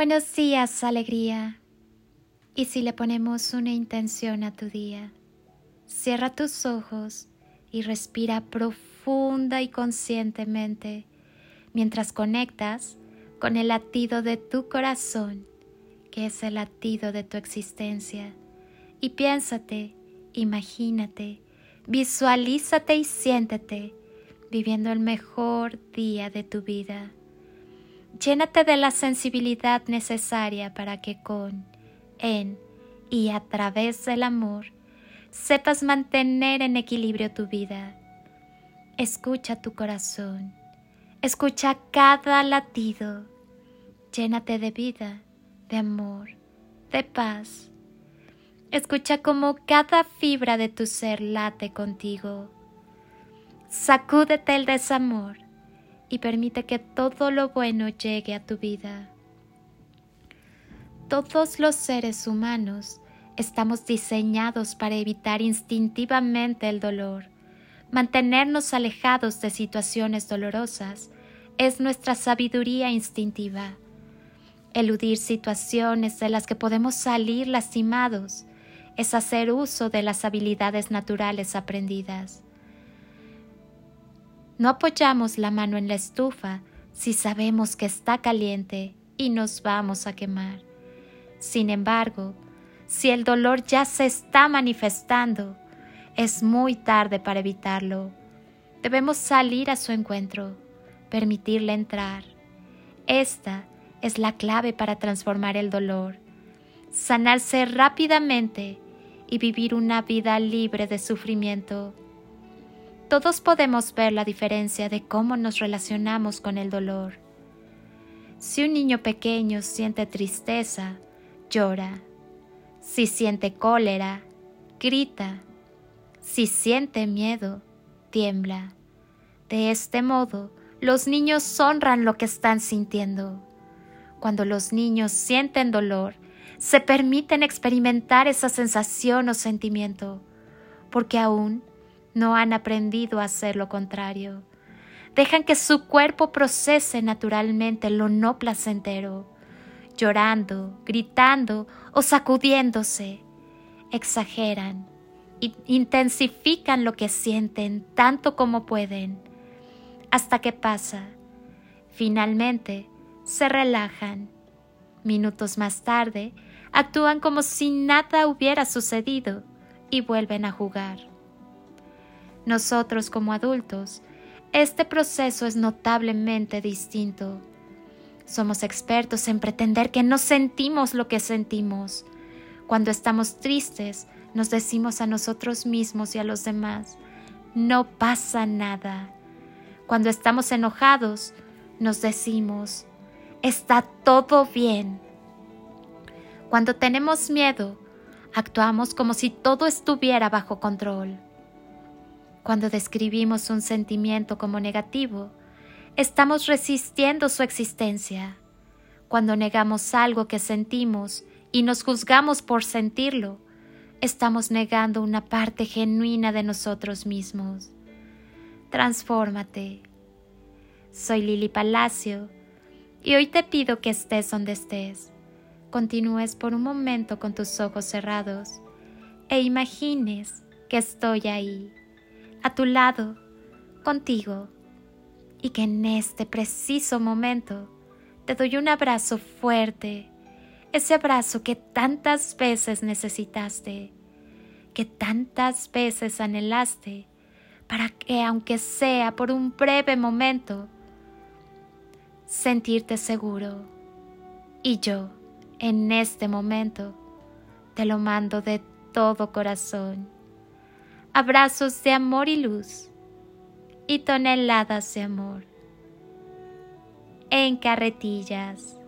Buenos días, alegría. Y si le ponemos una intención a tu día, cierra tus ojos y respira profunda y conscientemente mientras conectas con el latido de tu corazón, que es el latido de tu existencia. Y piénsate, imagínate, visualízate y siéntete viviendo el mejor día de tu vida. Llénate de la sensibilidad necesaria para que con, en y a través del amor sepas mantener en equilibrio tu vida. Escucha tu corazón, escucha cada latido, llénate de vida, de amor, de paz. Escucha cómo cada fibra de tu ser late contigo Sacúdete el desamor y permite que todo lo bueno llegue a tu vida. Todos los seres humanos estamos diseñados para evitar instintivamente el dolor. Mantenernos alejados de situaciones dolorosas es nuestra sabiduría instintiva. Eludir situaciones de las que podemos salir lastimados es hacer uso de las habilidades naturales aprendidas. No apoyamos la mano en la estufa si sabemos que está caliente y nos vamos a quemar. Sin embargo, si el dolor ya se está manifestando, es muy tarde para evitarlo. Debemos salir a su encuentro, permitirle entrar. Esta es la clave para transformar el dolor, sanarse rápidamente y vivir una vida libre de sufrimiento. Todos podemos ver la diferencia de cómo nos relacionamos con el dolor. Si un niño pequeño siente tristeza, llora. Si siente cólera, grita. Si siente miedo, tiembla. De este modo, los niños honran lo que están sintiendo. Cuando los niños sienten dolor, se permiten experimentar esa sensación o sentimiento, porque aún no han aprendido a hacer lo contrario. Dejan que su cuerpo procese naturalmente lo no placentero, llorando, gritando o sacudiéndose. Exageran, intensifican lo que sienten tanto como pueden, hasta que pasa. Finalmente, se relajan. Minutos más tarde, actúan como si nada hubiera sucedido y vuelven a jugar. Nosotros como adultos, este proceso es notablemente distinto. Somos expertos en pretender que no sentimos lo que sentimos. Cuando estamos tristes, nos decimos a nosotros mismos y a los demás, no pasa nada. Cuando estamos enojados, nos decimos, está todo bien. Cuando tenemos miedo, actuamos como si todo estuviera bajo control. Cuando describimos un sentimiento como negativo, estamos resistiendo su existencia. Cuando negamos algo que sentimos y nos juzgamos por sentirlo, estamos negando una parte genuina de nosotros mismos. Transfórmate. Soy Lili Palacio y hoy te pido que estés donde estés. Continúes por un momento con tus ojos cerrados e imagines que estoy ahí a tu lado, contigo, y que en este preciso momento te doy un abrazo fuerte, ese abrazo que tantas veces necesitaste, que tantas veces anhelaste, para que aunque sea por un breve momento, sentirte seguro. Y yo, en este momento, te lo mando de todo corazón abrazos de amor y luz y toneladas de amor en carretillas.